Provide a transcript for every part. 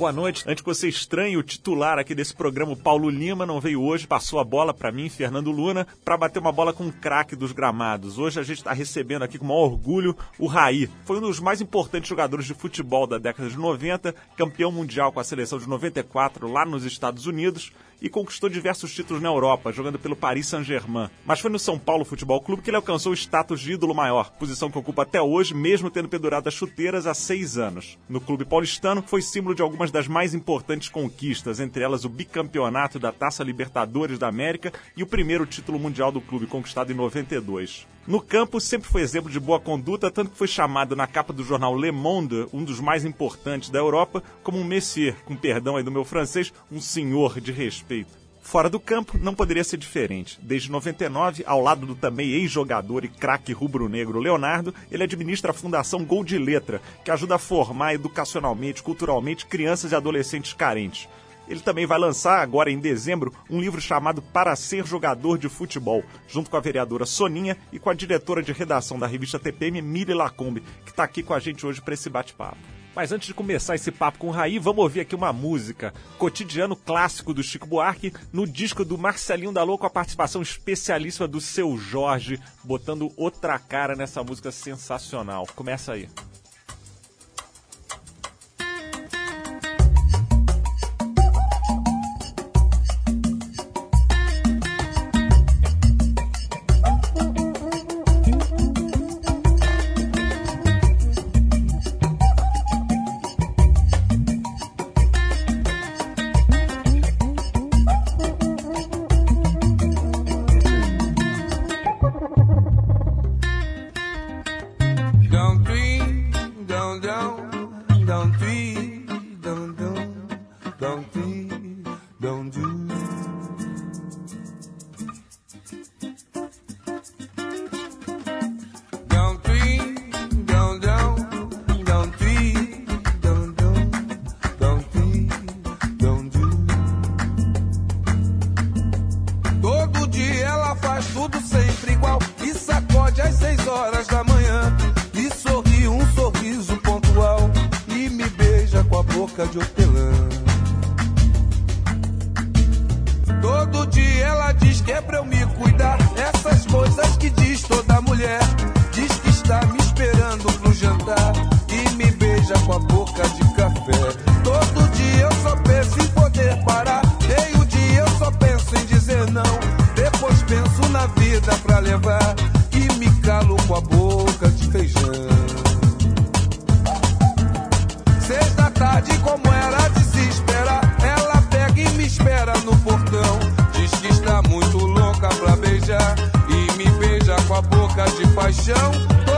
boa noite. Antes que você estranhe o titular aqui desse programa, o Paulo Lima, não veio hoje, passou a bola para mim, Fernando Luna, para bater uma bola com um craque dos gramados. Hoje a gente está recebendo aqui com maior orgulho o Raí. Foi um dos mais importantes jogadores de futebol da década de 90, campeão mundial com a seleção de 94 lá nos Estados Unidos e conquistou diversos títulos na Europa, jogando pelo Paris Saint-Germain. Mas foi no São Paulo Futebol Clube que ele alcançou o status de ídolo maior, posição que ocupa até hoje, mesmo tendo pendurado as chuteiras há seis anos. No clube paulistano, foi símbolo de algumas das mais importantes conquistas, entre elas o bicampeonato da Taça Libertadores da América e o primeiro título mundial do clube, conquistado em 92. No campo, sempre foi exemplo de boa conduta, tanto que foi chamado na capa do jornal Le Monde, um dos mais importantes da Europa, como um messier, com perdão aí do meu francês, um senhor de respeito. Fora do campo, não poderia ser diferente. Desde 99, ao lado do também ex-jogador e craque rubro-negro Leonardo, ele administra a Fundação Gol de Letra, que ajuda a formar educacionalmente, culturalmente crianças e adolescentes carentes. Ele também vai lançar, agora em dezembro, um livro chamado Para Ser Jogador de Futebol, junto com a vereadora Soninha e com a diretora de redação da revista TPM, Miri Lacombe, que está aqui com a gente hoje para esse bate-papo. Mas antes de começar esse papo com o Raí, vamos ouvir aqui uma música, cotidiano clássico do Chico Buarque, no disco do Marcelinho Dalô, com a participação especialíssima do seu Jorge, botando outra cara nessa música sensacional. Começa aí. de paixão.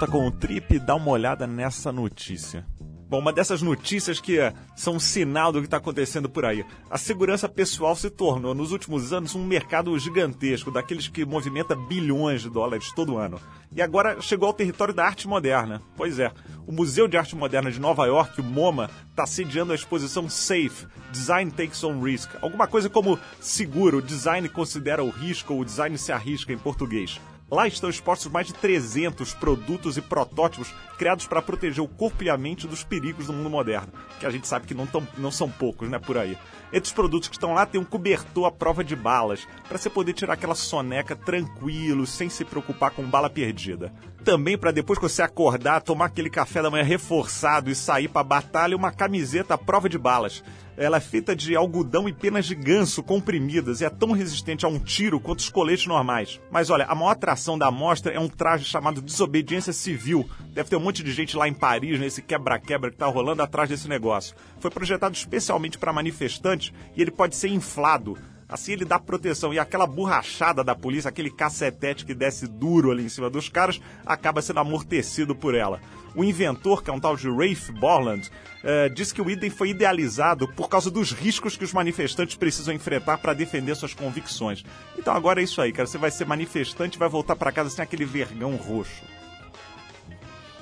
Volta com o Trip. Dá uma olhada nessa notícia. Bom, uma dessas notícias que eh, são um sinal do que está acontecendo por aí. A segurança pessoal se tornou, nos últimos anos, um mercado gigantesco, daqueles que movimenta bilhões de dólares todo ano. E agora chegou ao território da arte moderna. Pois é, o Museu de Arte Moderna de Nova York, o MoMA, está sediando a exposição Safe, Design Takes on Risk. Alguma coisa como seguro, design considera o risco ou design se arrisca em português. Lá estão expostos mais de 300 produtos e protótipos criados para proteger o corpo e a mente dos perigos do mundo moderno, que a gente sabe que não, tão, não são poucos, né, por aí. Entre os produtos que estão lá tem um cobertor à prova de balas, para você poder tirar aquela soneca tranquilo, sem se preocupar com bala perdida. Também para depois que você acordar, tomar aquele café da manhã reforçado e sair para batalha, uma camiseta à prova de balas. Ela é feita de algodão e penas de ganso comprimidas e é tão resistente a um tiro quanto os coletes normais. Mas olha, a maior atração da amostra é um traje chamado Desobediência Civil. Deve ter um monte de gente lá em Paris, nesse quebra-quebra que tá rolando atrás desse negócio. Foi projetado especialmente para manifestantes e ele pode ser inflado Assim ele dá proteção. E aquela borrachada da polícia, aquele cacetete que desce duro ali em cima dos caras, acaba sendo amortecido por ela. O inventor, que é um tal de Rafe Borland, eh, disse que o item foi idealizado por causa dos riscos que os manifestantes precisam enfrentar para defender suas convicções. Então agora é isso aí, cara. Você vai ser manifestante e vai voltar para casa sem aquele vergão roxo.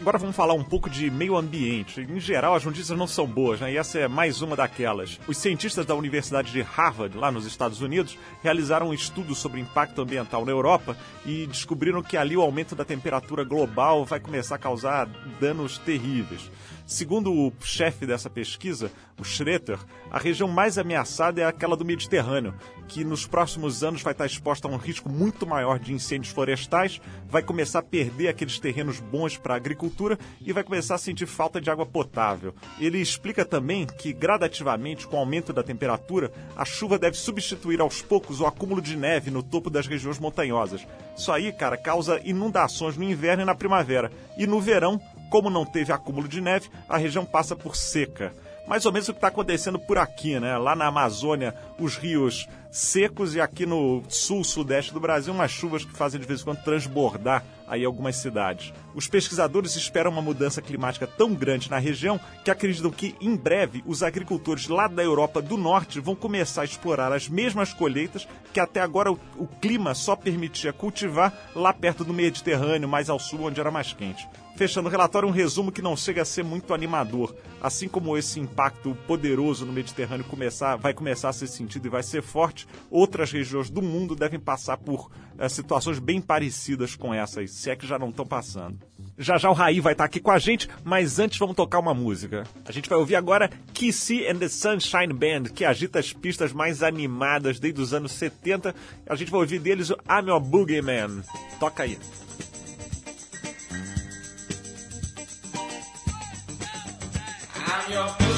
Agora vamos falar um pouco de meio ambiente. Em geral, as notícias não são boas, né? E essa é mais uma daquelas. Os cientistas da Universidade de Harvard, lá nos Estados Unidos, realizaram um estudo sobre impacto ambiental na Europa e descobriram que ali o aumento da temperatura global vai começar a causar danos terríveis. Segundo o chefe dessa pesquisa, o Schroeter, a região mais ameaçada é aquela do Mediterrâneo, que nos próximos anos vai estar exposta a um risco muito maior de incêndios florestais, vai começar a perder aqueles terrenos bons para a agricultura e vai começar a sentir falta de água potável. Ele explica também que, gradativamente, com o aumento da temperatura, a chuva deve substituir aos poucos o acúmulo de neve no topo das regiões montanhosas. Isso aí, cara, causa inundações no inverno e na primavera. E no verão, como não teve acúmulo de neve, a região passa por seca. Mais ou menos o que está acontecendo por aqui, né? Lá na Amazônia, os rios secos e aqui no sul-sudeste do Brasil, umas chuvas que fazem de vez em quando transbordar aí algumas cidades. Os pesquisadores esperam uma mudança climática tão grande na região que acreditam que em breve os agricultores lá da Europa do Norte vão começar a explorar as mesmas colheitas que até agora o, o clima só permitia cultivar lá perto do Mediterrâneo, mais ao sul, onde era mais quente. Fechando o relatório, um resumo que não chega a ser muito animador. Assim como esse impacto poderoso no Mediterrâneo começar, vai começar a ser sentido e vai ser forte, outras regiões do mundo devem passar por é, situações bem parecidas com essas, se é que já não estão passando. Já já o Raí vai estar aqui com a gente, mas antes vamos tocar uma música. A gente vai ouvir agora Kissy and the Sunshine Band, que agita as pistas mais animadas desde os anos 70. A gente vai ouvir deles o I'm Your Boogeyman. Toca aí. Your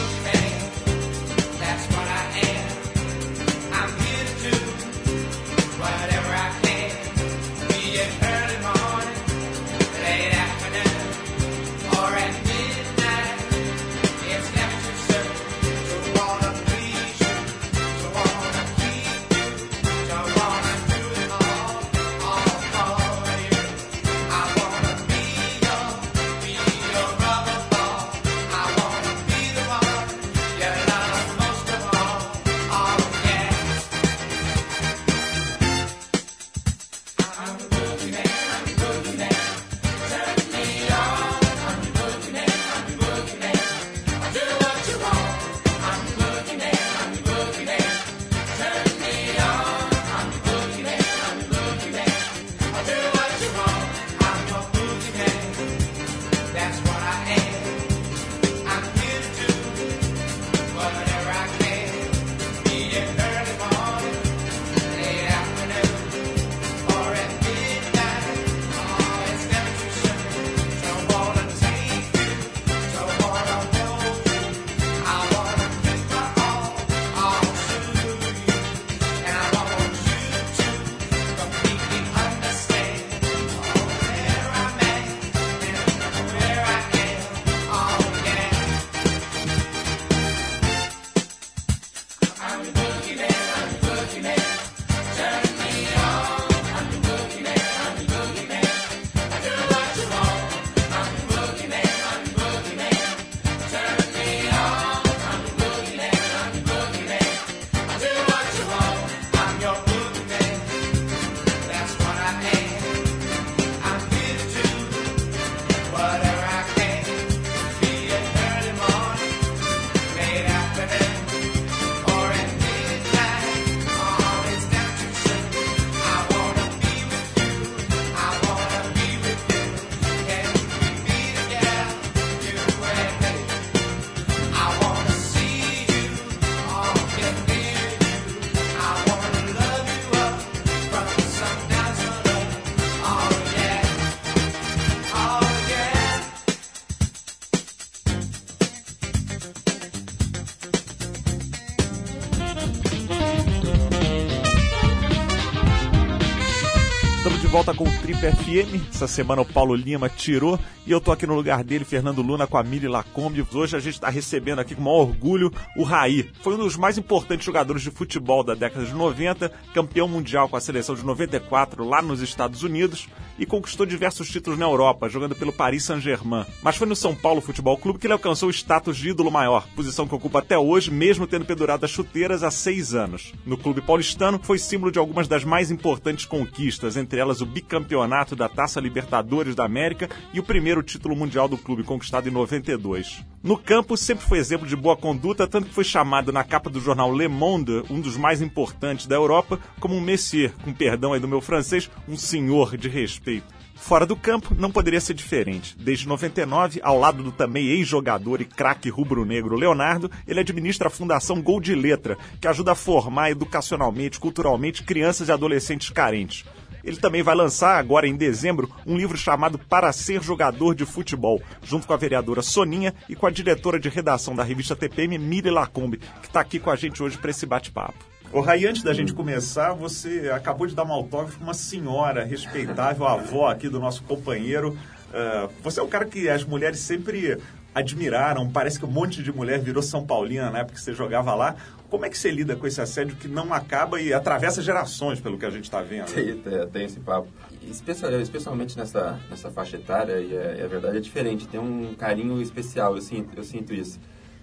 FM. Essa semana o Paulo Lima tirou e eu tô aqui no lugar dele, Fernando Luna, com a Miri Lacombe. Hoje a gente está recebendo aqui com maior orgulho o Raí. Foi um dos mais importantes jogadores de futebol da década de 90, campeão mundial com a seleção de 94 lá nos Estados Unidos e conquistou diversos títulos na Europa, jogando pelo Paris Saint-Germain. Mas foi no São Paulo Futebol Clube que ele alcançou o status de ídolo maior, posição que ocupa até hoje, mesmo tendo pendurado as chuteiras há seis anos. No clube paulistano, foi símbolo de algumas das mais importantes conquistas, entre elas o bicampeonato da Taça Libertadores da América e o primeiro título mundial do clube, conquistado em 92. No campo, sempre foi exemplo de boa conduta, tanto que foi chamado na capa do jornal Le Monde, um dos mais importantes da Europa, como um messier, com perdão aí do meu francês, um senhor de respeito. Fora do campo, não poderia ser diferente. Desde 99, ao lado do também ex-jogador e craque rubro-negro Leonardo, ele administra a Fundação Gol de Letra, que ajuda a formar educacionalmente, culturalmente, crianças e adolescentes carentes. Ele também vai lançar, agora em dezembro, um livro chamado Para Ser Jogador de Futebol, junto com a vereadora Soninha e com a diretora de redação da revista TPM, Miri Lacombe, que está aqui com a gente hoje para esse bate-papo. O Rai, antes da gente começar, você acabou de dar um autógrafo para uma senhora respeitável, avó aqui do nosso companheiro. Uh, você é um cara que as mulheres sempre admiraram. Parece que um monte de mulher virou São Paulina na época que você jogava lá. Como é que você lida com esse assédio que não acaba e atravessa gerações, pelo que a gente está vendo? Tem, tem, esse papo. Especial, especialmente nessa, nessa faixa etária, e a, é, a, verdade é diferente, tem um carinho especial, eu sinto, eu sinto isso.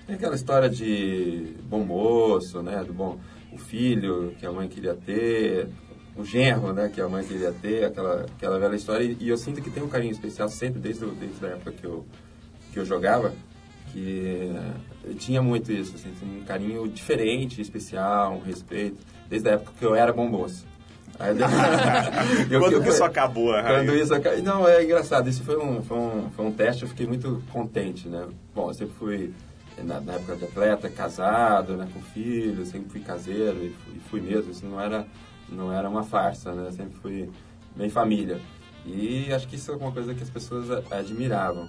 Tem aquela história de bom moço, né, do bom o filho que a mãe queria ter, o genro, né, que a mãe queria ter, aquela, aquela velha história. E, e eu sinto que tem um carinho especial sempre, desde, desde a época que eu, que eu jogava, que tinha muito isso, assim, um carinho diferente, especial, um respeito, desde a época que eu era bom moço. Aí, eu, quando eu, isso acabou? Quando isso acabou... Não, é engraçado, isso foi um, foi, um, foi um teste, eu fiquei muito contente, né? Bom, eu sempre fui na, na, época de atleta, casado, né, com filho, sempre fui caseiro e fui, fui, mesmo, isso não era, não era uma farsa, né, sempre fui bem família. E acho que isso é uma coisa que as pessoas admiravam.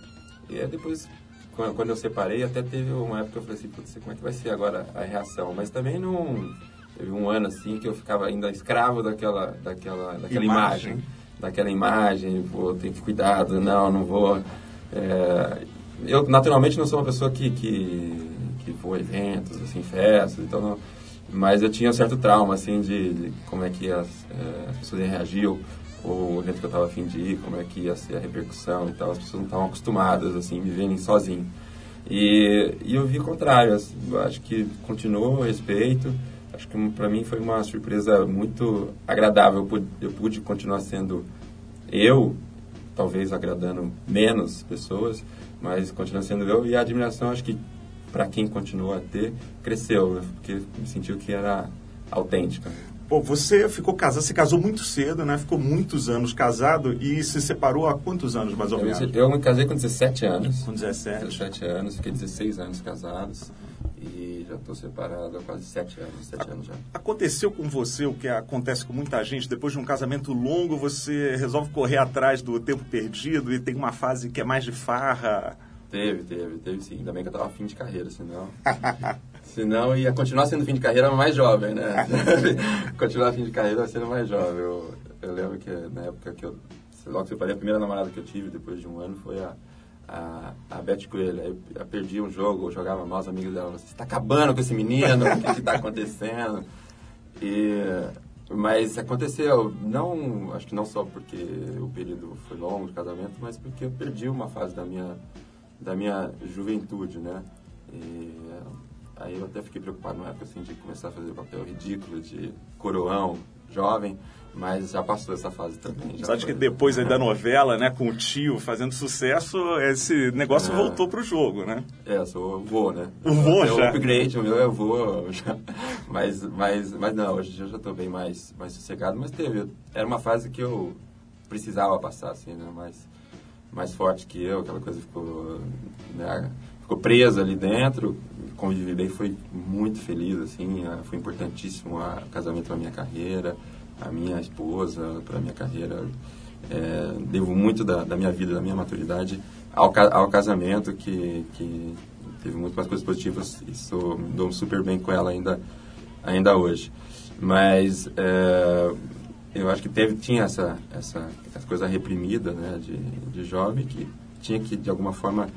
E aí depois, quando eu separei, até teve uma época que eu falei assim, putz, como é que vai ser agora a reação? Mas também não... Teve um ano assim que eu ficava ainda escravo daquela, daquela, daquela imagem. imagem daquela imagem, pô, tem que cuidado, não, não vou... É, eu naturalmente não sou uma pessoa que que, que vou a eventos, assim, festas, então não, mas eu tinha um certo trauma assim de, de como é que as, é, as pessoas iam reagir o evento que eu estava afim de ir, como é que ia ser a repercussão e tal. As pessoas não estavam acostumadas assim, me verem sozinho. E, e eu vi o contrário. Assim, acho que continuou o respeito. Acho que para mim foi uma surpresa muito agradável. Eu pude, eu pude continuar sendo eu, talvez agradando menos pessoas, mas continua sendo eu. E a admiração, acho que para quem continua a ter, cresceu, porque me sentiu que era autêntica. Pô, você ficou casado, você casou muito cedo, né? Ficou muitos anos casado e se separou há quantos anos, mais ou menos? Eu me casei com 17 anos. Com 17? 17 anos, fiquei 16 anos casados e já estou separado há quase 7 anos, 7 anos já. Aconteceu com você o que acontece com muita gente, depois de um casamento longo, você resolve correr atrás do tempo perdido e tem uma fase que é mais de farra... Teve, teve, teve sim. Ainda bem que eu tava fim de carreira, senão. senão ia continuar sendo fim de carreira mais jovem, né? continuar fim de carreira sendo mais jovem. Eu, eu lembro que na época que eu. Logo que eu falei, a primeira namorada que eu tive depois de um ano foi a, a, a Beth Coelho. Eu, eu perdi um jogo, eu jogava mal, os amigos dela. Você está acabando com esse menino, o que está acontecendo? E, mas aconteceu, não, acho que não só porque o período foi longo de casamento, mas porque eu perdi uma fase da minha da minha juventude, né? E aí eu até fiquei preocupado na época assim, de começar a fazer papel ridículo de coroão jovem, mas já passou essa fase também. Sabe que depois da novela, né, com o tio fazendo sucesso, esse negócio é. voltou pro jogo, né? É, sou o vô, né? O vô já? É o upgrade, o meu é o vô. Já. Mas, mas, mas não, hoje eu já estou bem mais, mais sossegado, mas teve, era uma fase que eu precisava passar, assim, né, mas mais forte que eu, aquela coisa ficou, né, ficou presa ali dentro. Convivi bem, foi muito feliz, assim, foi importantíssimo o casamento para minha carreira, a minha esposa, para minha carreira. É, devo muito da, da, minha vida, da minha maturidade ao, ao casamento, que, que teve muito mais coisas positivas e sou, me dou super bem com ela ainda, ainda hoje. Mas é, eu acho que teve, tinha essa, essa, essa coisa reprimida né, de, de jovem que tinha que, de alguma forma,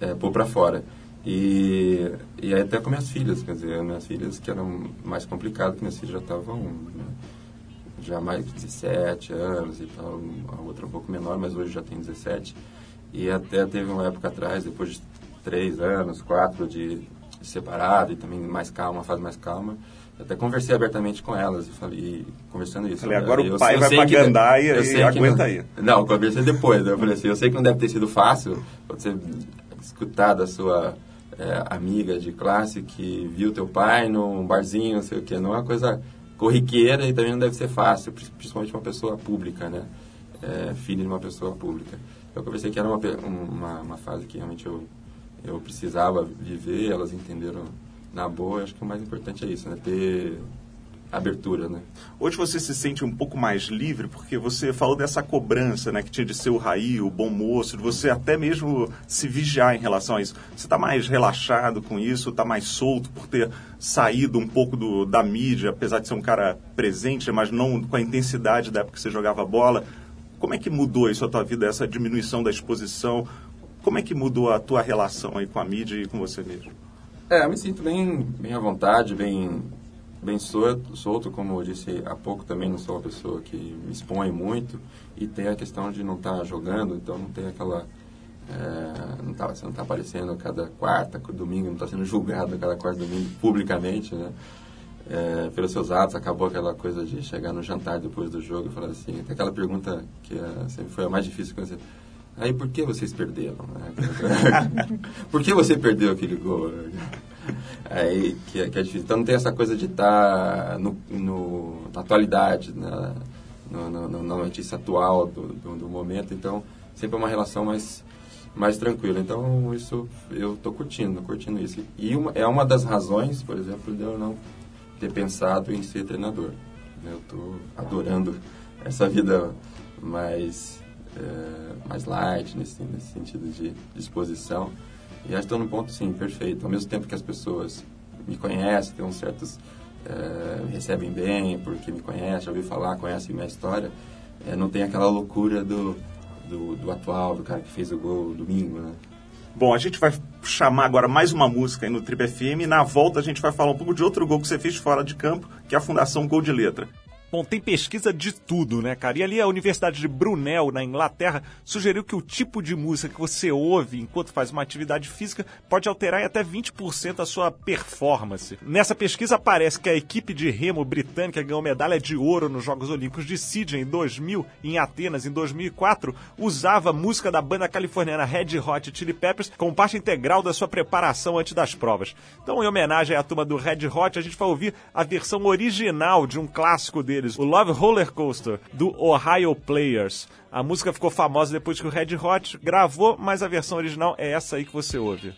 é, pôr para fora. E, e até com minhas filhas, quer dizer, minhas filhas que eram mais complicadas, que minhas filhas já estavam né, já mais de 17 anos e tal, a outra um pouco menor, mas hoje já tem 17. E até teve uma época atrás, depois de três anos, quatro de, de separado e também mais calma, uma fase mais calma, até conversei abertamente com elas e falei, conversando isso. Falei, agora o pai vai pra Gandaia e, e aguenta não, aí. Não, conversei depois. Né? Eu falei assim, eu sei que não deve ter sido fácil você escutar da sua é, amiga de classe que viu teu pai num barzinho, não sei o que, não é uma coisa corriqueira e também não deve ser fácil, principalmente uma pessoa pública, né? É, filho de uma pessoa pública. Eu conversei que era uma, uma, uma fase que realmente eu, eu precisava viver, elas entenderam na boa, acho que o mais importante é isso, né? Ter abertura, né? Hoje você se sente um pouco mais livre, porque você falou dessa cobrança, né? Que tinha de ser o raí, o bom moço, de você até mesmo se vigiar em relação a isso. Você está mais relaxado com isso, está mais solto por ter saído um pouco do, da mídia, apesar de ser um cara presente, mas não com a intensidade da época que você jogava bola. Como é que mudou isso a tua vida, essa diminuição da exposição? Como é que mudou a tua relação aí com a mídia e com você mesmo? É, eu me sinto bem, bem à vontade, bem, bem solto, como eu disse há pouco também, não sou uma pessoa que me expõe muito. E tem a questão de não estar tá jogando, então não tem aquela... É, não tá, você não está aparecendo cada quarta, domingo, não está sendo julgado cada quarta, domingo publicamente, né? É, pelos seus atos, acabou aquela coisa de chegar no jantar depois do jogo e falar assim, tem aquela pergunta que é, sempre foi a mais difícil que você Aí por que vocês perderam? Né? por que você perdeu aquele gol? Aí que, é, que é difícil. Então não tem essa coisa de estar tá no, no, na atualidade, na, no, no, na notícia atual do, do, do, momento. Então sempre é uma relação mais, mais tranquila. Então isso eu estou curtindo, curtindo isso. E uma, é uma das razões, por exemplo, de eu não ter pensado em ser treinador. Eu estou adorando essa vida mais é, mais light nesse, nesse sentido de disposição. E acho que estou num ponto, sim, perfeito. Ao mesmo tempo que as pessoas me conhecem, tem uns certos... É, me recebem bem porque me conhecem, já ouvi falar, conhecem minha história, é, não tem aquela loucura do, do, do, atual, do cara que fez o gol domingo, né? Bom, a gente vai chamar agora mais uma música aí no Trip FM e na volta a gente vai falar um pouco de outro gol que você fez fora de campo, que é a Fundação Gol de Letra. Bom, tem pesquisa de tudo, né, cara? E ali a Universidade de Brunel, na Inglaterra, sugeriu que o tipo de música que você ouve enquanto faz uma atividade física pode alterar em até 20% a sua performance. Nessa pesquisa aparece que a equipe de remo britânica ganhou medalha de ouro nos Jogos Olímpicos de Sydney em 2000 e em Atenas em 2004, usava música da banda californiana Red Hot Chili Peppers como parte integral da sua preparação antes das provas. Então, em homenagem à turma do Red Hot, a gente vai ouvir a versão original de um clássico dele deles, o Love Roller Coaster, do Ohio Players. A música ficou famosa depois que o Red Hot gravou, mas a versão original é essa aí que você ouve.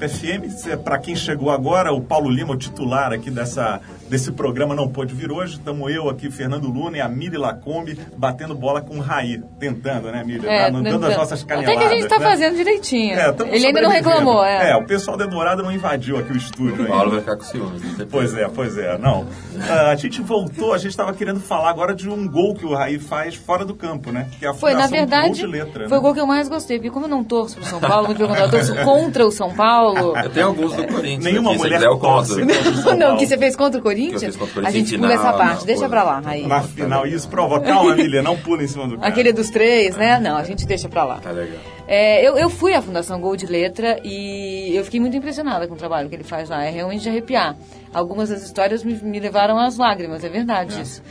FM. Para quem chegou agora, o Paulo Lima, o titular aqui dessa, desse programa, não pôde vir hoje. Estamos eu aqui, Fernando Luna e a Miri Lacombe batendo bola com o Raí. Tentando, né, Miri? É, dando as nossas caneladas. Até que a gente está né? fazendo direitinho. É, Ele ainda não reclamou. É. é, o pessoal da Dourada não invadiu aqui o estúdio. O Paulo vai ficar com ciúmes. Pois é, pois é. Não. Uh, a gente voltou, a gente estava querendo falar agora de um gol que o Raí faz fora do campo, né? Que é a foi, na verdade, gol de letra, foi né? o gol que eu mais gostei. Porque como eu não torço pro São Paulo, me perguntaram, eu torço contra o São Paulo. Eu tenho alguns do Corinthians. Nenhuma aqui, mulher se quiser, torce contra. contra o São Não, Paulo. que você fez contra o Corinthians? Que eu fiz contra o a Corinthians gente em pula essa parte. não, Deixa pra lá, Raí. Na final, isso prova. Calma, Emília, não pula em cima do cara. Aquele dos três, né? Não, a gente deixa pra lá. Tá legal. É, eu, eu fui à Fundação Gol de Letra e eu fiquei muito impressionada com o trabalho que ele faz lá. É realmente de arrepiar. Algumas das histórias me, me levaram às lágrimas, é verdade isso.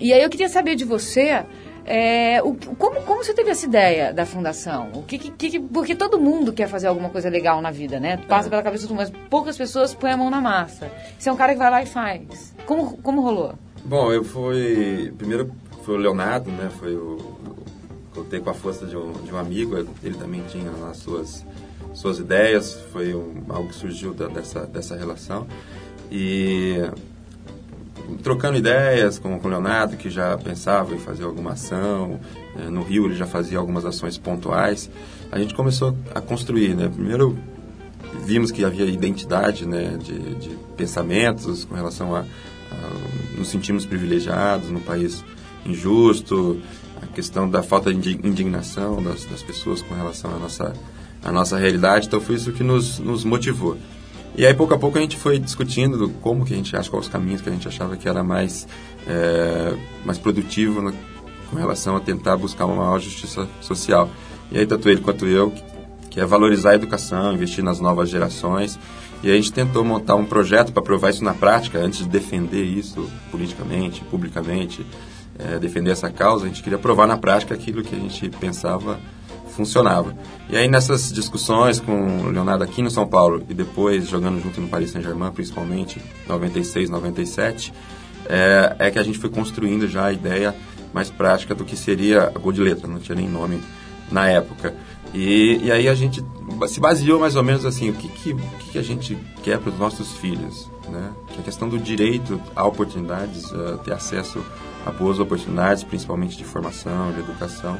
E aí eu queria saber de você. É, o, como, como você teve essa ideia da fundação? O que, que- que- porque todo mundo quer fazer alguma coisa legal na vida, né? Passa pela cabeça de mas poucas pessoas põem a mão na massa. Você é um cara que vai lá e faz. Como, como rolou? Bom, eu fui. Primeiro foi o Leonardo, né? Foi o. Contei com a força de um, de um amigo, ele também tinha as suas, suas ideias, foi um, algo que surgiu da- dessa, dessa relação. E trocando ideias com, com o Leonardo, que já pensava em fazer alguma ação. eh, no Rio ele já fazia algumas ações pontuais. A gente começou a construir, né? Primeiro vimos que havia identidade né, de, de pensamentos com relação a, a nos sentimos privilegiados num país injusto, a questão da falta de indi- indignação das, das pessoas com relação à nossa, à nossa realidade. Então foi isso que nos, nos motivou. E aí, pouco a pouco, a gente foi discutindo do como que a gente acha, quais os caminhos que a gente achava que era mais, é, mais produtivo no- com relação a tentar buscar uma maior justiça social. E aí, tanto ele quanto eu, que, que é valorizar a educação, investir nas novas gerações. E a gente tentou montar um projeto para provar isso na prática, antes de defender isso politicamente, publicamente, é, defender essa causa, a gente queria provar na prática aquilo que a gente pensava funcionava. E aí nessas discussões com o Leonardo aqui no São Paulo e depois jogando junto no Paris Saint-Germain, principalmente 96, 97, é, é que a gente foi construindo já a ideia mais prática do que seria a Gol de Letra, não tinha nem nome na época. E, e aí a gente se baseou mais ou menos assim, o que, que, o que, a gente quer para os nossos filhos, né? Que é a questão do direito a oportunidades, a ter acesso a boas oportunidades, principalmente de formação, de educação,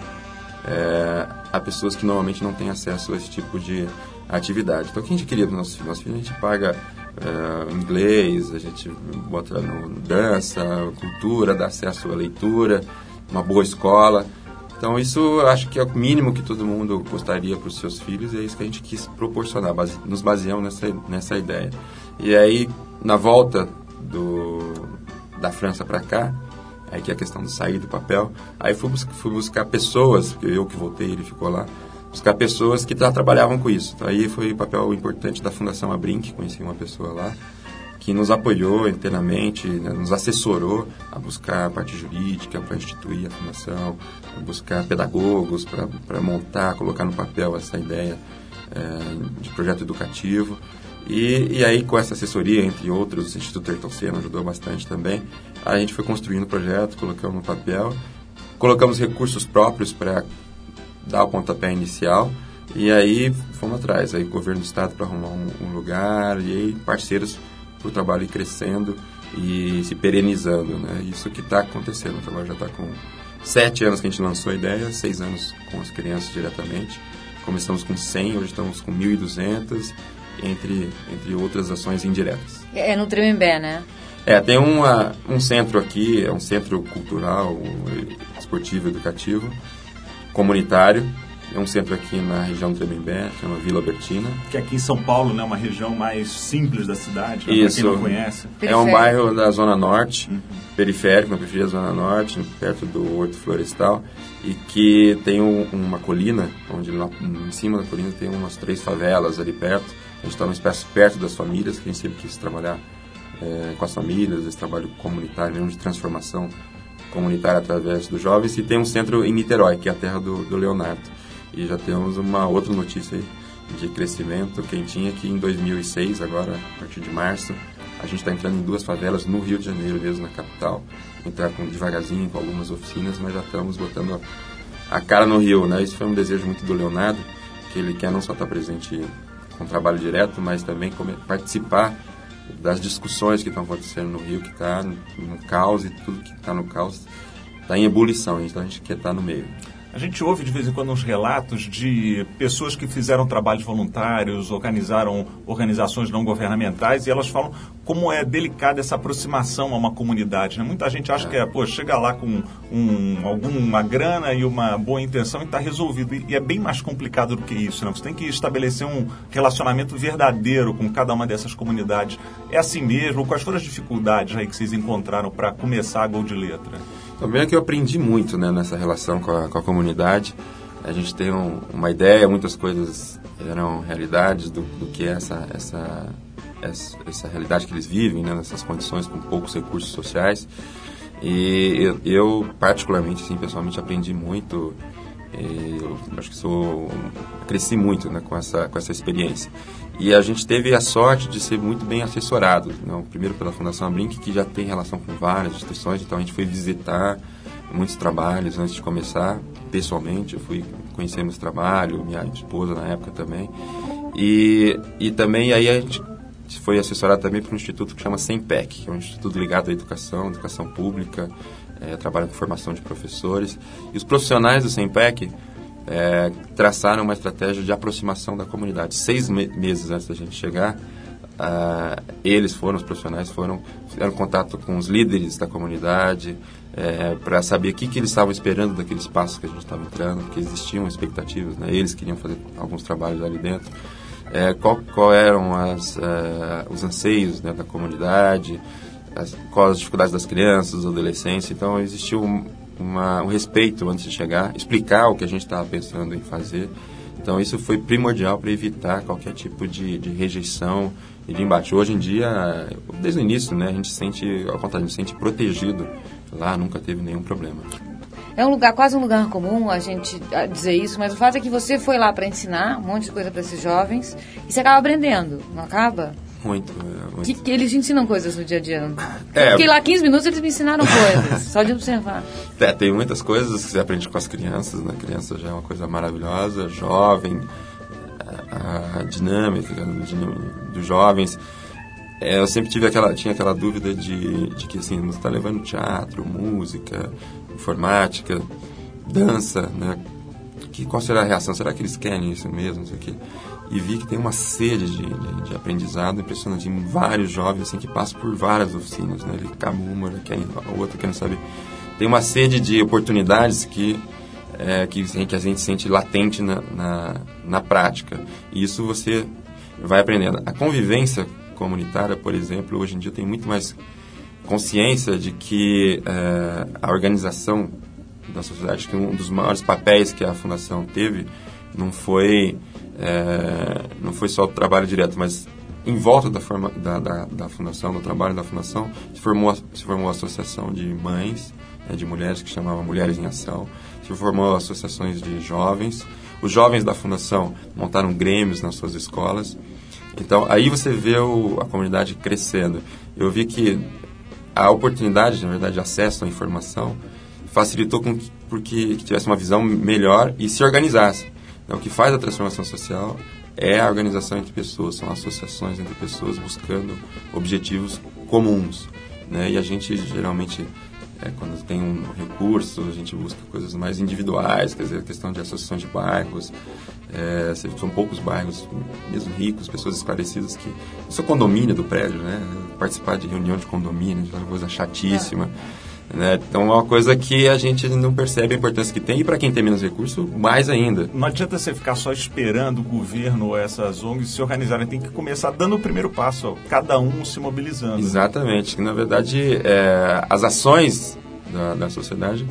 é, a pessoas que normalmente não têm acesso a esse tipo de atividade. Então, o que a gente queria para nossos filhos? Nossos filhos a gente paga é, inglês, a gente bota no dança, cultura, dá acesso à leitura, uma boa escola. Então, isso acho que é o mínimo que todo mundo gostaria para os seus filhos e é isso que a gente quis proporcionar. Base, nos baseamos nessa, nessa ideia. E aí, na volta do, da França para cá, aí que a questão de sair do papel. Aí fui, fui buscar pessoas, porque eu que voltei, ele ficou lá, buscar pessoas que já trabalhavam com isso. Então, aí foi o papel importante da Fundação Abrinq, conheci uma pessoa lá, que nos apoiou inteiramente, né, nos assessorou a buscar a parte jurídica para instituir a fundação, buscar pedagogos para montar, colocar no papel essa ideia é, de projeto educativo. E, e, aí, com essa assessoria, entre outros, o Instituto Ayrton Senna ajudou bastante também, a gente foi construindo o projeto, colocamos no papel, colocamos recursos próprios para dar o pontapé inicial, e aí fomos atrás. Aí, governo do estado para arrumar um, um, lugar, e aí parceiros para o trabalho ir crescendo e se perenizando. Né? Isso que está acontecendo. O trabalho já está com sete anos que a gente lançou a ideia, seis anos com as crianças diretamente. Começamos com 100, hoje estamos com 1.200 entre, entre outras ações indiretas. É no Tremembé, né? É, tem uma, um centro aqui, é um centro cultural, esportivo, educativo, comunitário. É um centro aqui na região do Tremembé, chama Vila Albertina. Que aqui em São Paulo, né, uma região mais simples da cidade, né, Isso. para quem não conhece. É um bairro da Zona Norte, uhum. periférico, na periferia da Zona Norte, perto do Horto Florestal, e que tem um, uma colina, onde lá, em cima da colina tem umas três favelas ali perto. A gente está perto das famílias, que a gente sempre quis trabalhar é, com as famílias, esse trabalho comunitário, mesmo de transformação comunitária através dos jovens. E tem um centro em Niterói, que é a terra do, do Leonardo. E já temos uma outra notícia aí de crescimento quentinha que em 2006, agora a partir de março, a gente está entrando em duas favelas no Rio de Janeiro mesmo, na capital. Entrar com, devagarzinho com algumas oficinas, mas já estamos botando a cara no Rio, né? Isso foi um desejo muito do Leonardo, que ele quer não só estar presente com trabalho direto, mas também participar das discussões que estão acontecendo no Rio, que está no, caos e tudo que está no caos está em ebulição, então a gente quer estar tá no meio. A gente ouve de vez em quando uns relatos de pessoas que fizeram trabalhos voluntários, organizaram organizações não governamentais e elas falam como é delicada essa aproximação a uma comunidade. Né? Muita gente acha é. que é, pô, chega lá com um, alguma grana e uma boa intenção e está resolvido. E, é bem mais complicado do que isso. Né? Você tem que estabelecer um relacionamento verdadeiro com cada uma dessas comunidades. É assim mesmo? Quais foram as dificuldades aí que vocês encontraram para começar a Gol de Letra? Também é que eu aprendi muito né, nessa relação com a, com a comunidade. A gente tem um, uma ideia, muitas coisas eram realidades do, do que é essa, essa, essa, essa, realidade que eles vivem, né, nessas condições com poucos recursos sociais. E eu, particularmente, assim, pessoalmente, aprendi muito. eu acho que sou cresci muito né, com essa com essa experiência e a gente teve a sorte de ser muito bem assessorado. Né? Primeiro pela Fundação Abrink, que já tem relação com várias instituições, então a gente foi visitar muitos trabalhos antes de começar, pessoalmente. Eu fui conhecer meus trabalhos, minha esposa na época também. E, e também aí a gente foi assessorado também por um instituto que chama SEMPEC, que é um instituto ligado à educação, educação pública, é, trabalha com formação de professores. E os profissionais do SEMPEC é, traçaram uma estratégia de aproximação da comunidade. Seis me meses antes da gente chegar, uh, eles foram, os profissionais foram, fizeram contato com os líderes da comunidade é, para saber o que, que eles estavam esperando daquele espaço que a gente estava entrando, porque existiam expectativas, né? eles queriam fazer alguns trabalhos ali dentro. É, qual, qual, eram as, uh, os anseios né, da comunidade, as, quais as dificuldades das crianças, dos adolescentes. Então, existiu uma, um respeito antes de chegar, explicar o que a gente estava pensando em fazer. Então isso foi primordial para evitar qualquer tipo de, de, rejeição e de embate. Hoje em dia, desde o início, né, a gente sente, ao contrário, a gente sente protegido. Lá nunca teve nenhum problema. É um lugar, quase um lugar comum a gente dizer isso, mas o fato é que você foi lá para ensinar um monte de coisa para esses jovens e você acaba aprendendo, não acaba? Muito. É, muito. Que, que, eles ensinam coisas no dia a dia. É, Fiquei lá 15 minutos eles me ensinaram coisas, só de observar. É, tem muitas coisas que você aprende com as crianças, né? criança já é uma coisa maravilhosa, jovem, a, a dinâmica dos jovens. É, eu sempre tive aquela, tinha aquela dúvida de, de que assim, você está levando teatro, música, informática, dança, né? Que, qual será a reação? Será que eles querem isso mesmo? Não sei o quê e vi que tem uma sede de, de, de aprendizado impressionante. Tem vários jovens assim, que passam por várias oficinas, né? ele acaba uma, quer, o outro querendo saber. Tem uma sede de oportunidades que, é, que, que a gente sente latente na, na, na prática. E isso você vai aprendendo. A convivência comunitária, por exemplo, hoje em dia tem muito mais consciência de que é, a organização da sociedade, que um dos maiores papéis que a fundação teve não foi é, não foi só o trabalho direto, mas em volta da, forma, da, da, da, fundação, do trabalho da fundação, se formou, se formou a associação de mães, né, de mulheres, que chamava Mulheres em Ação, se formou associações de jovens. Os jovens da fundação montaram grêmios nas suas escolas. Então, aí você vê o, a comunidade crescendo. Eu vi que a oportunidade, na verdade, de acesso à informação facilitou com que, porque que tivesse uma visão melhor e se organizasse. Então, o que faz a transformação social é a organização entre pessoas, são associações entre pessoas buscando objetivos comuns. Né? E a gente geralmente, é, quando tem um recurso, a gente busca coisas mais individuais, quer dizer, a questão de associação de bairros. É, são poucos bairros, mesmo ricos, pessoas esclarecidas que. Isso é condomínio do prédio, né? Participar de reunião de condomínio, uma coisa chatíssima. É. Né? Então é uma coisa que a gente não percebe a importância que tem e para quem tem menos recurso, mais ainda. Não adianta você ficar só esperando o governo ou essas ONGs se organizarem, tem que começar dando o primeiro passo, cada um se mobilizando. Exatamente, que na verdade é, as ações da, da sociedade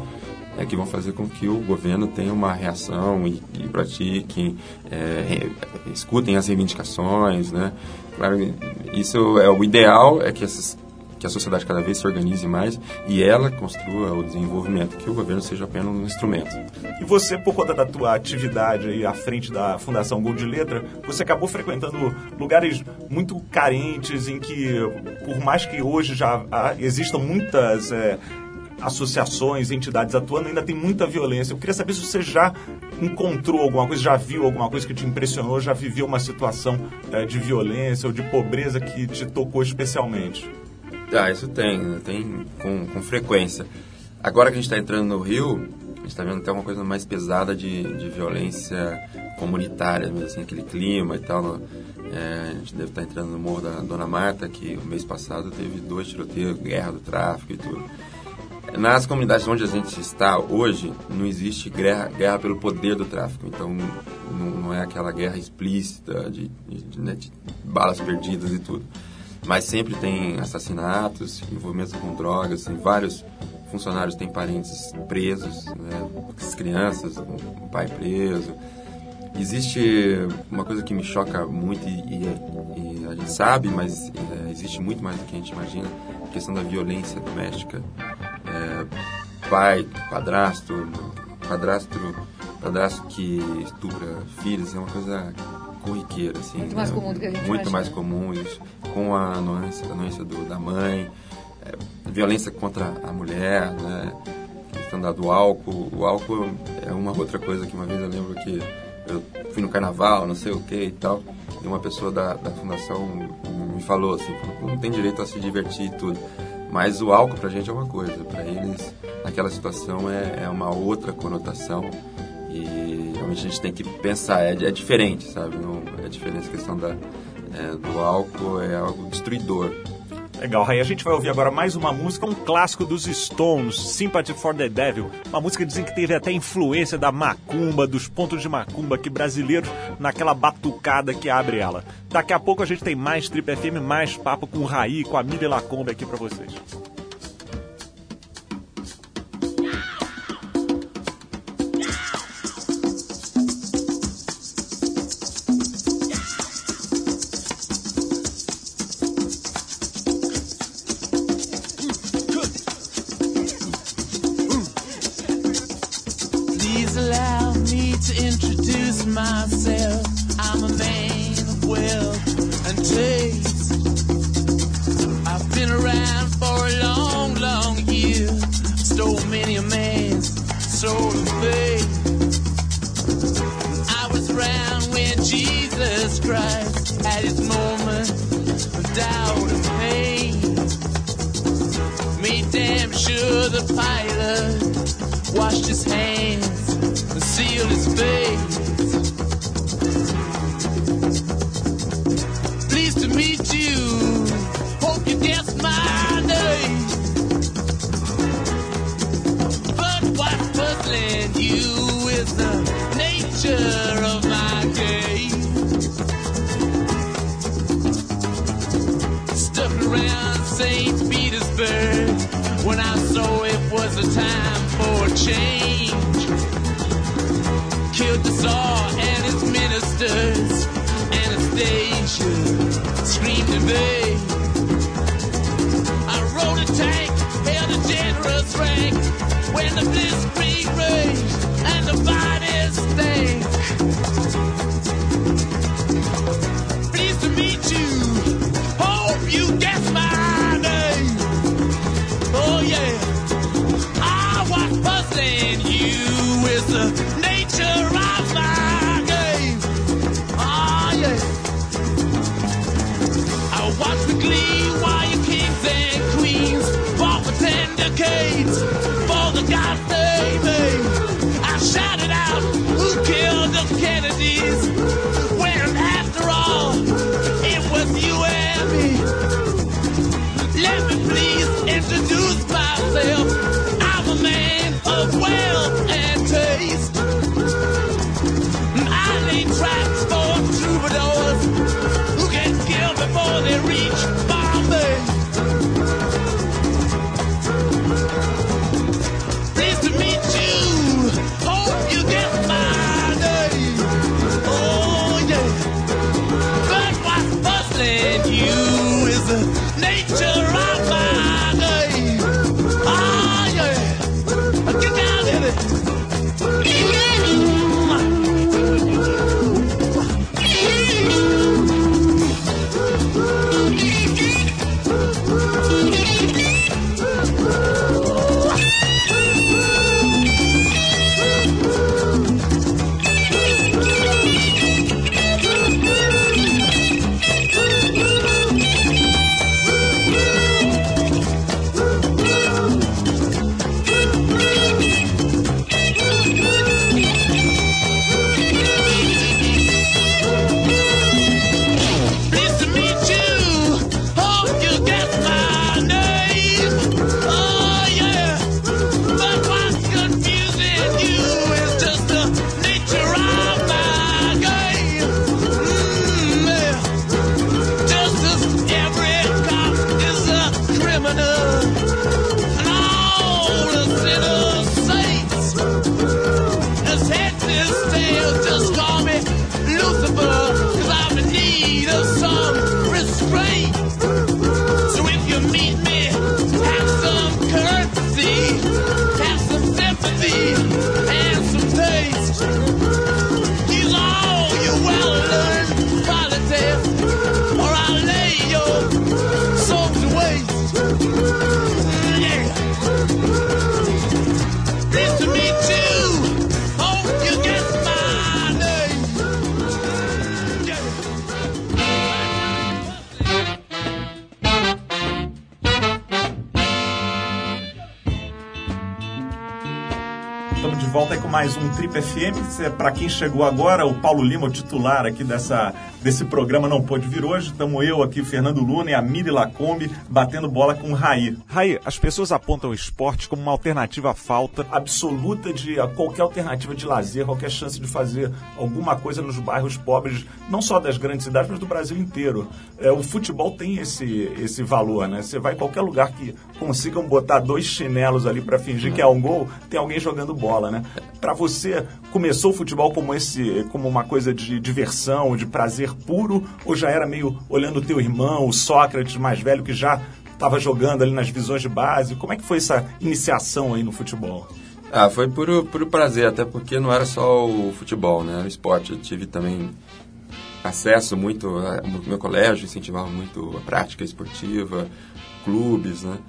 é que vão fazer com que o governo tenha uma reação e, e pratiquem, é, escutem as reivindicações, né? Claro, isso é o ideal é que essas que a sociedade cada vez se organize mais e ela construa o desenvolvimento, que o governo seja apenas um instrumento. E você, por conta da tua atividade aí à frente da Fundação Gol de Letra, você acabou frequentando lugares muito carentes em que, por mais que hoje já existam muitas... É, associações, entidades atuando, ainda tem muita violência. Eu queria saber se você já encontrou alguma coisa, já viu alguma coisa que te impressionou, já viveu uma situação é, de violência ou de pobreza que te tocou especialmente. Ah, isso tem, tem com, com frequência. Agora que a gente está entrando no Rio, a gente está vendo até uma coisa mais pesada de, de violência comunitária, mesmo assim, aquele clima e tal. É, a gente deve estar tá entrando no Morro da Dona Marta, que o mês passado teve dois tiroteios, guerra do tráfico e tudo. Nas comunidades onde a gente está hoje, não existe guerra, guerra pelo poder do tráfico. Então, não, não é aquela guerra explícita de, de, de, né, de balas perdidas e tudo mas sempre tem assassinatos, envolvimento com drogas, tem vários funcionários têm parentes presos, né, as crianças, um pai preso. Existe uma coisa que me choca muito e, e, e a gente sabe, mas é, existe muito mais do que a gente imagina, a questão da violência doméstica. É, pai, padrasto, padrasto, padrasto que estupra filhos é uma coisa corriqueira, assim. Muito mais né? comum do que a gente Muito imagina. mais comum isso, com a anuência, a anuência do, da mãe, é, violência contra a mulher, né? Questão da, do álcool. O álcool é uma outra coisa que uma vez eu lembro que eu fui no carnaval, não sei o que e tal, e uma pessoa da, da fundação me falou assim, falou, não tem direito a se divertir e tudo. Mas o álcool pra gente é uma coisa, para eles naquela situação é, é uma outra conotação e realmente a gente tem que pensar, é, é diferente, sabe? Não, é diferente a questão da, é, do álcool, é algo destruidor. Legal, Raí. A gente vai ouvir agora mais uma música, um clássico dos Stones, Sympathy for the Devil. Uma música que dizem que teve até influência da macumba, dos pontos de macumba aqui brasileiros, naquela batucada que abre ela. Daqui a pouco a gente tem mais Trip FM, mais papo com o Raí, com a Miriam Lacombe aqui para vocês. Guess my name. But puzzling you is the nature of my. Stuck around St. Petersburg when I saw it was a time for change. Killed the and his ministers. Anastasia screamed in vain. Rank when the blitzkrieg raged and the bodies stank. Trip FM. Para quem chegou agora, o Paulo Lima, o titular aqui dessa, desse programa, não pôde vir hoje. Estamos eu aqui, Fernando Luna e a Miri Lacombe batendo bola com o Raí. Raí, as pessoas apontam o esporte como uma alternativa à falta absoluta de qualquer alternativa de lazer, qualquer chance de fazer alguma coisa nos bairros pobres, não só das grandes cidades, mas do Brasil inteiro. É, o futebol tem esse, esse valor, né? Você vai em qualquer lugar que consigam botar dois chinelos ali para fingir que é um gol, tem alguém jogando bola, né? Para você, começou o futebol como esse, como uma coisa de diversão, de prazer puro, ou já era meio olhando o teu irmão, o Sócrates mais velho que já estava jogando ali nas visões de base? Como é que foi essa iniciação aí no futebol? Ah, foi por, por prazer, até porque não era só o futebol, né? O esporte. Eu tive também acesso muito, no meu colégio incentivava muito a prática esportiva, clubes, né?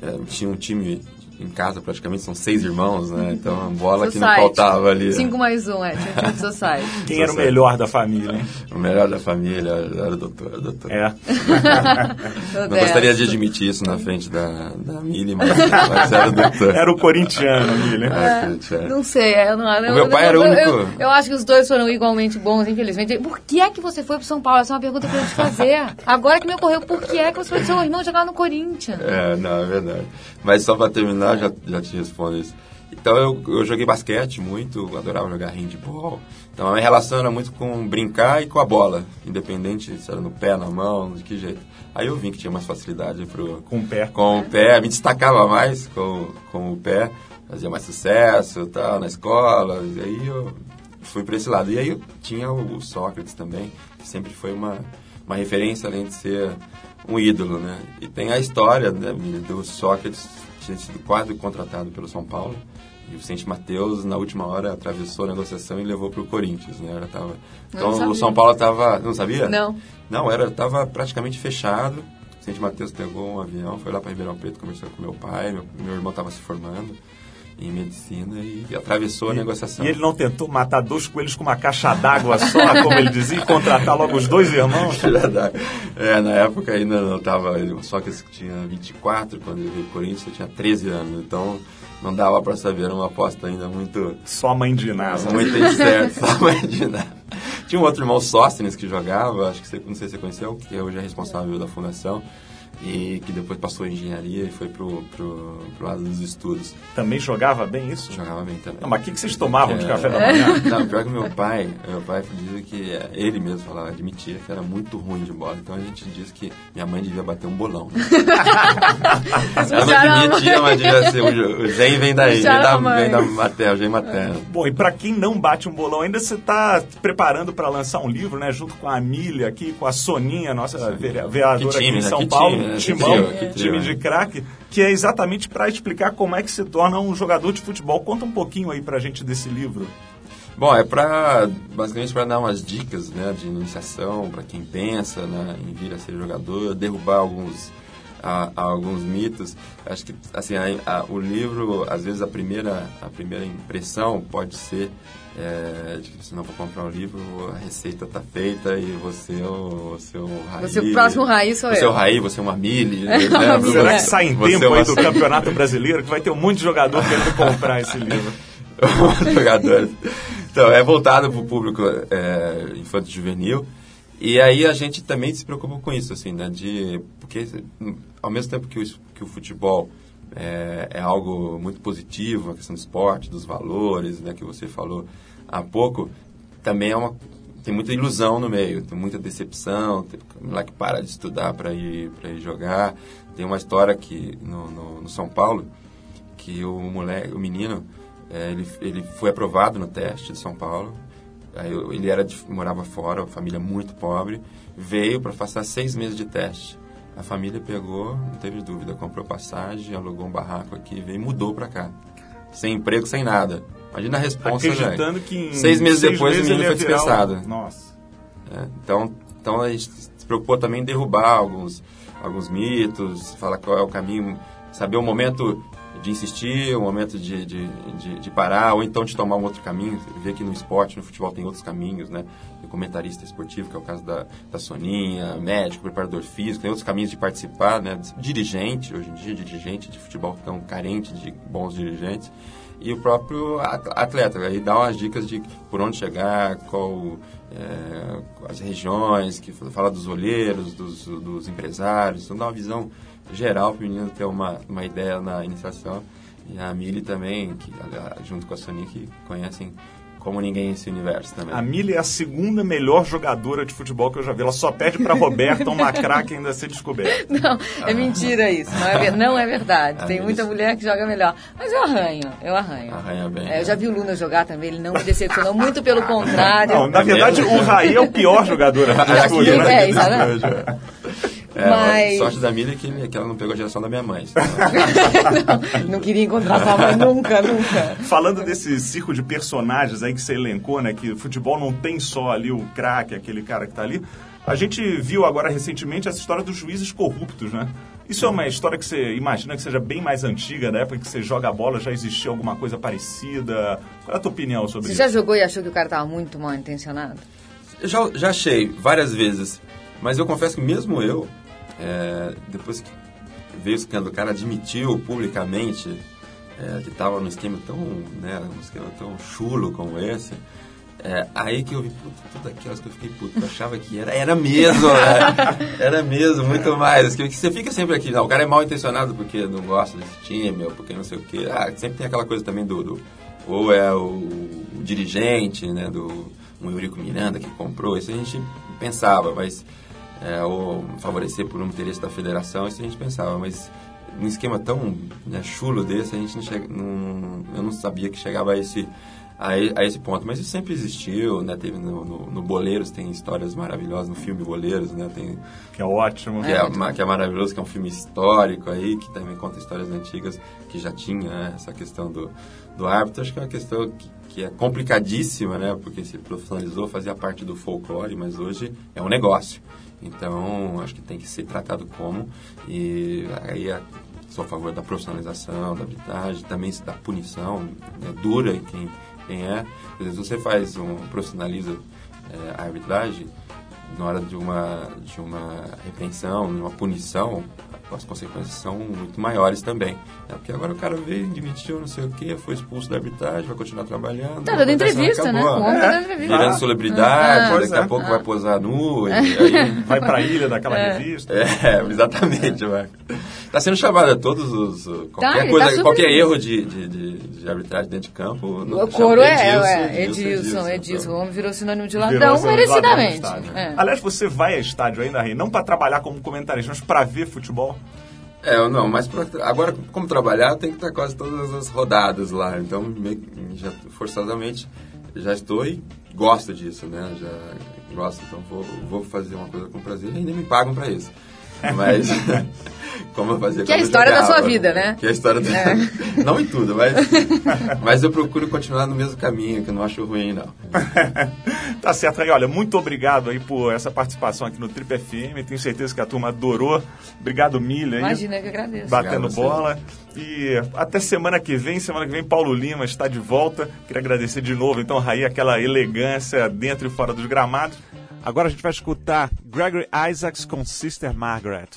É, tinha um time em casa praticamente são seis irmãos, né? Então a bola Society. que não faltava ali. Cinco mais um, é. Tinha Society. Quem era o melhor da família, hein? O melhor da família era o doutor. O doutor. É. não gostaria de admitir isso na frente da, da Mili, mas, mas, era o doutor. Era o corintiano, Mili. É, não sei. Eu não, o meu pai era o único... Eu, eu, acho que os dois foram igualmente bons, infelizmente. Por que é que você foi pro São Paulo? Essa é uma pergunta que eu te fazer. Agora que me ocorreu, por que é que você foi pro seu irmão jogar no Corinthians? É, não, é verdade. Mas só para terminar, já, já te respondo isso. Então eu, eu joguei basquete muito, adorava jogar handball. Então a minha relação era muito com brincar e com a bola, independente se era no pé, na mão, de que jeito. Aí eu vi que tinha mais facilidade pro, com o pé. Com o pé, me destacava mais com, com o pé, fazia mais sucesso tal, na escola. E aí eu fui para esse lado. E aí eu tinha o Sócrates também, que sempre foi uma, uma referência, além de ser um ídolo, né? E tem a história né, do Sócrates tinha sido quase contratado pelo São Paulo. E o Vicente Matheus, na última hora, atravessou a negociação e levou para o Corinthians, né? Era, tava... Então, o São Paulo estava... Não sabia? Não. Não, era estava praticamente fechado. O Vicente Matheus pegou um avião, foi lá para Ribeirão Preto, conversou com meu pai. Meu, meu irmão estava se formando em medicina e atravessou e, a negociação. E ele não tentou matar dois coelhos com uma caixa d'água só, como ele dizia, e contratar logo os dois irmãos? é, na época ainda não estava, só que tinha 24 quando ele veio para Corinthians, eu tinha 13 anos, então não dava para saber, era uma aposta ainda muito... Só mãe de nada. Muito incerta, só mãe de nada. Tinha um outro irmão, Sóstenes, que jogava, acho que você, não sei se você conheceu, que hoje é responsável da fundação, e que depois passou em engenharia e foi pro, pro, pro lado dos estudos. Também jogava bem isso? Jogava bem também. Não, mas o que, que vocês tomavam é, de café da manhã? Não, pior que meu pai, meu pai dizia que ele mesmo falava, admitia que era muito ruim de bola. Então a gente diz que minha mãe devia bater um bolão. Né? Ela não admitia, mas devia ser. O gen vem daí, vem da, vem da materna, gen materna. Bom, e para quem não bate um bolão ainda, você está preparando para lançar um livro, né? Junto com a Amília aqui, com a Soninha, nossa vereadora time, aqui em né? São Paulo. Time, né? Timão, trio, time de craque, que é exatamente para explicar como é que se torna um jogador de futebol. Conta um pouquinho aí pra gente desse livro. Bom, é para basicamente para dar umas dicas, né, de iniciação para quem pensa, né, em vir a ser jogador, derrubar alguns a, a alguns mitos. Acho que assim a, o livro, às vezes a primeira a primeira impressão pode ser é, de que se não for comprar um livro, a receita tá feita e você é o, você é o Raí. Você é o próximo Raí sou você eu. Você é o Raí, você é uma Mili. Né? Será que sai em tempo é aí do Campeonato Brasileiro que vai ter um monte de jogador querendo comprar esse livro? jogadores. Então, é voltado para o público é, infanto juvenil. E aí a gente também se preocupa com isso, assim, né? De, porque ao mesmo tempo que o, que o futebol é, é, algo muito positivo, a questão do esporte, dos valores, né, que você falou há pouco, também é uma, tem muita ilusão no meio, tem muita decepção, tem lá que para de estudar para ir, ir jogar. Tem uma história que no, no, no São Paulo, que o moleque, o menino, é, ele, ele foi aprovado no teste de São Paulo, Aí ele era de, morava fora, família muito pobre, veio para passar seis meses de teste. A família pegou, não teve dúvida, comprou passagem, alugou um barraco aqui, veio e mudou para cá. Sem emprego, sem nada. Imagina a resposta, Acreditando que seis meses seis depois meses o menino foi dispensado. Nossa. É, então, então a gente se preocupou também em derrubar alguns, alguns mitos, falar qual é o caminho, saber o momento de insistir, o momento de, de, de, de, parar, ou então de tomar um outro caminho. Ver que no esporte, no futebol, tem outros caminhos, né? Tem comentarista esportivo, que é o caso da, da Soninha, médico, preparador físico, tem outros caminhos de participar, né? Dirigente, hoje em dia, dirigente de futebol tão carente de bons dirigentes. E o próprio at- atleta. Aí dá umas dicas de por onde chegar, qual é, as regiões, que fala dos olheiros, dos, dos empresários, então dá uma visão geral para o menino ter uma, uma ideia na iniciação. E a Mili também, que, junto com a Sonia, que conhecem como ninguém esse universo também. A Milly é a segunda melhor jogadora de futebol que eu já vi. Ela só perde pra Roberta, uma craque ainda ser descoberta. Não, é mentira isso. Não é, ver- não é verdade. Ah, Tem muita isso. mulher que joga melhor. Mas eu arranho, eu arranho. Arranha bem, É, eu né? já vi o Luna jogar também, ele não me decepcionou, muito pelo contrário. Não, na verdade, o Raí é o pior jogador aqui Aqui, estúdio, é, né? Né? É, Mas- a sorte da Mili é que, que ela não pegou a geração da minha mãe. não, não queria encontrar sua mãe nunca, nunca. Falando desse circo de personagens aí que você elencou, né? Que futebol não tem só ali o craque, aquele cara que tá ali. A gente viu agora recentemente essa história dos juízes corruptos, né? Isso é uma história que você imagina que seja bem mais antiga, da época que você joga a bola, já existia alguma coisa parecida? Qual é a tua opinião sobre Você isso? já jogou e achou que o cara tava muito mal intencionado? Eu já, já achei várias vezes, mas eu confesso que mesmo eu, é, depois que veio o escândalo, o cara admitiu publicamente é, que estava num esquema tão, né, um esquema tão chulo como esse, é, aí que eu vi, puta, tudo aquelas que eu fiquei puto, eu achava que era, era mesmo, né? era mesmo, muito mais. Que você fica sempre aqui, não, o cara é mal intencionado porque não gosta desse time, ou porque não sei o quê. Ah, sempre tem aquela coisa também do, do- ou é o, o dirigente, né, do um Eurico Miranda que comprou, isso a gente pensava, mas é, ou favorecer por um interesse da federação, isso a gente pensava, mas num esquema tão né, chulo desse, a gente não chega, não, eu não sabia que chegava a esse, a, a esse ponto. Mas isso sempre existiu, né? Teve no, no, no Boleiros, tem histórias maravilhosas, no filme Boleiros, né? Tem, Que é ótimo. que, é, ma- que é maravilhoso, que é um filme histórico aí, que também conta histórias antigas, que já tinha né, essa questão do, do árbitro. Acho que é uma questão que, que é complicadíssima, né? Porque se profissionalizou, fazia parte do folclore, mas hoje é um negócio. Então, acho que tem que ser tratado como. E aí é- sou a favor da profissionalização, da arbitragem, também da punição né, dura em quem, quem é. Às vezes você faz um, profissionaliza é, a arbitragem, na hora de uma, de uma repreensão, de uma punição, as consequências são muito maiores também. né? Porque agora o cara veio, demitiu, não sei o quê, foi expulso da arbitragem, vai continuar trabalhando. Tá dando entrevista, né? acabou. O homem tá É. dando entrevista. Virando Ah. celebridade, Ah. daqui Pois a é. pouco vai posar nu, e aí... Vai pra ilha daquela revista. É, exatamente, Marco. Está sendo chamado a todos os. uh, Qualquer, Tá, coisa, tá qualquer erro de, de, de, de arbitragem dentro de campo. não- O coro é, é, Edilson, Edilson, Edilson. então. O homem virou sinônimo de ladrão no merecidamente. É. Aliás, você vai a estádio ainda, Rei? Não pra trabalhar como comentarista, mas pra ver futebol? É, não, mas pra- agora, como trabalhar, tem que estar quase todas as rodadas lá. Então, meio já, forçosamente, já estou e gosto disso, né? Já gosto, então vou, vou fazer uma coisa com prazer e ainda me pagam para isso. Mas, como eu fazia Que é a história da jogava, sua vida, né? Que é a história da... É. Não em tudo, mas, mas eu procuro continuar no mesmo caminho, que eu não acho ruim, não. tá certo, Rei. Olha, muito obrigado aí por essa participação aqui no Trip FM. Tenho certeza que a turma adorou. Obrigado, Milha. aí, Imagina eu que agradeço. Batendo Obrigado bola. E até semana que vem. Semana que vem, Paulo Lima está de volta. Queria agradecer de novo, então, Raí, aquela elegância dentro e fora dos gramados. Agora a gente vai escutar Gregory Isaacs com Sister Margaret.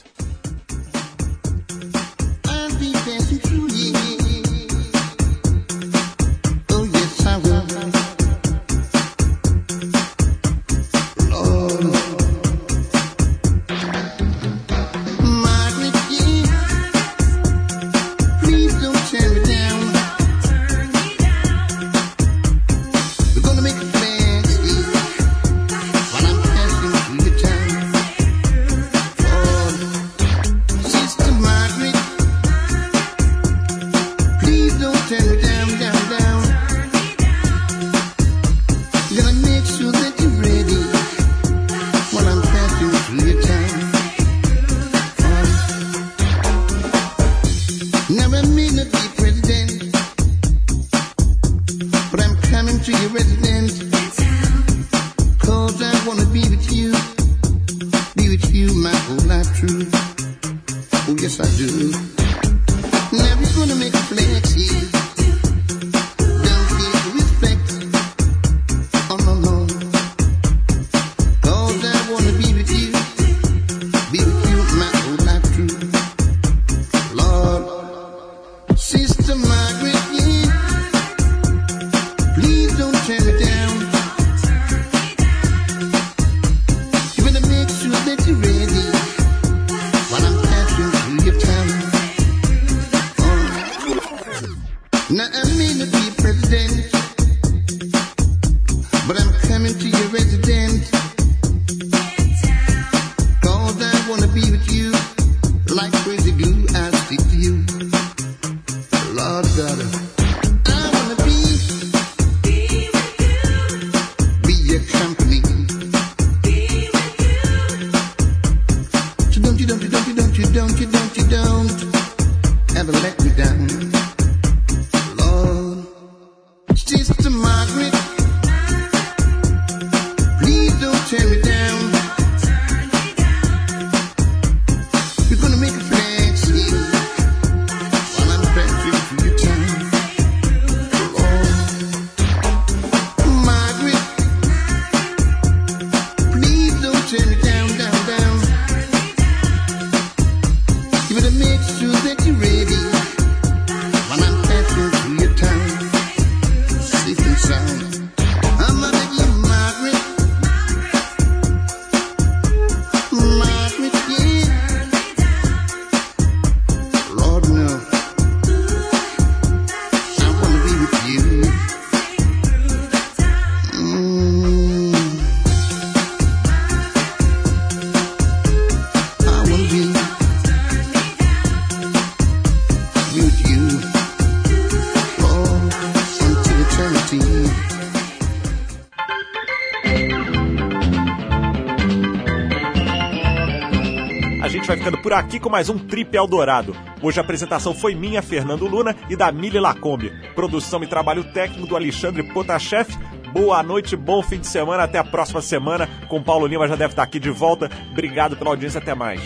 Mais um Trip Eldorado. Hoje a apresentação foi minha, Fernando Luna, e da Mili Lacombe. Produção e trabalho técnico do Alexandre Potashev. Boa noite, bom fim de semana. Até a próxima semana. Com Paulo Lima já deve estar aqui de volta. Obrigado pela audiência. Até mais.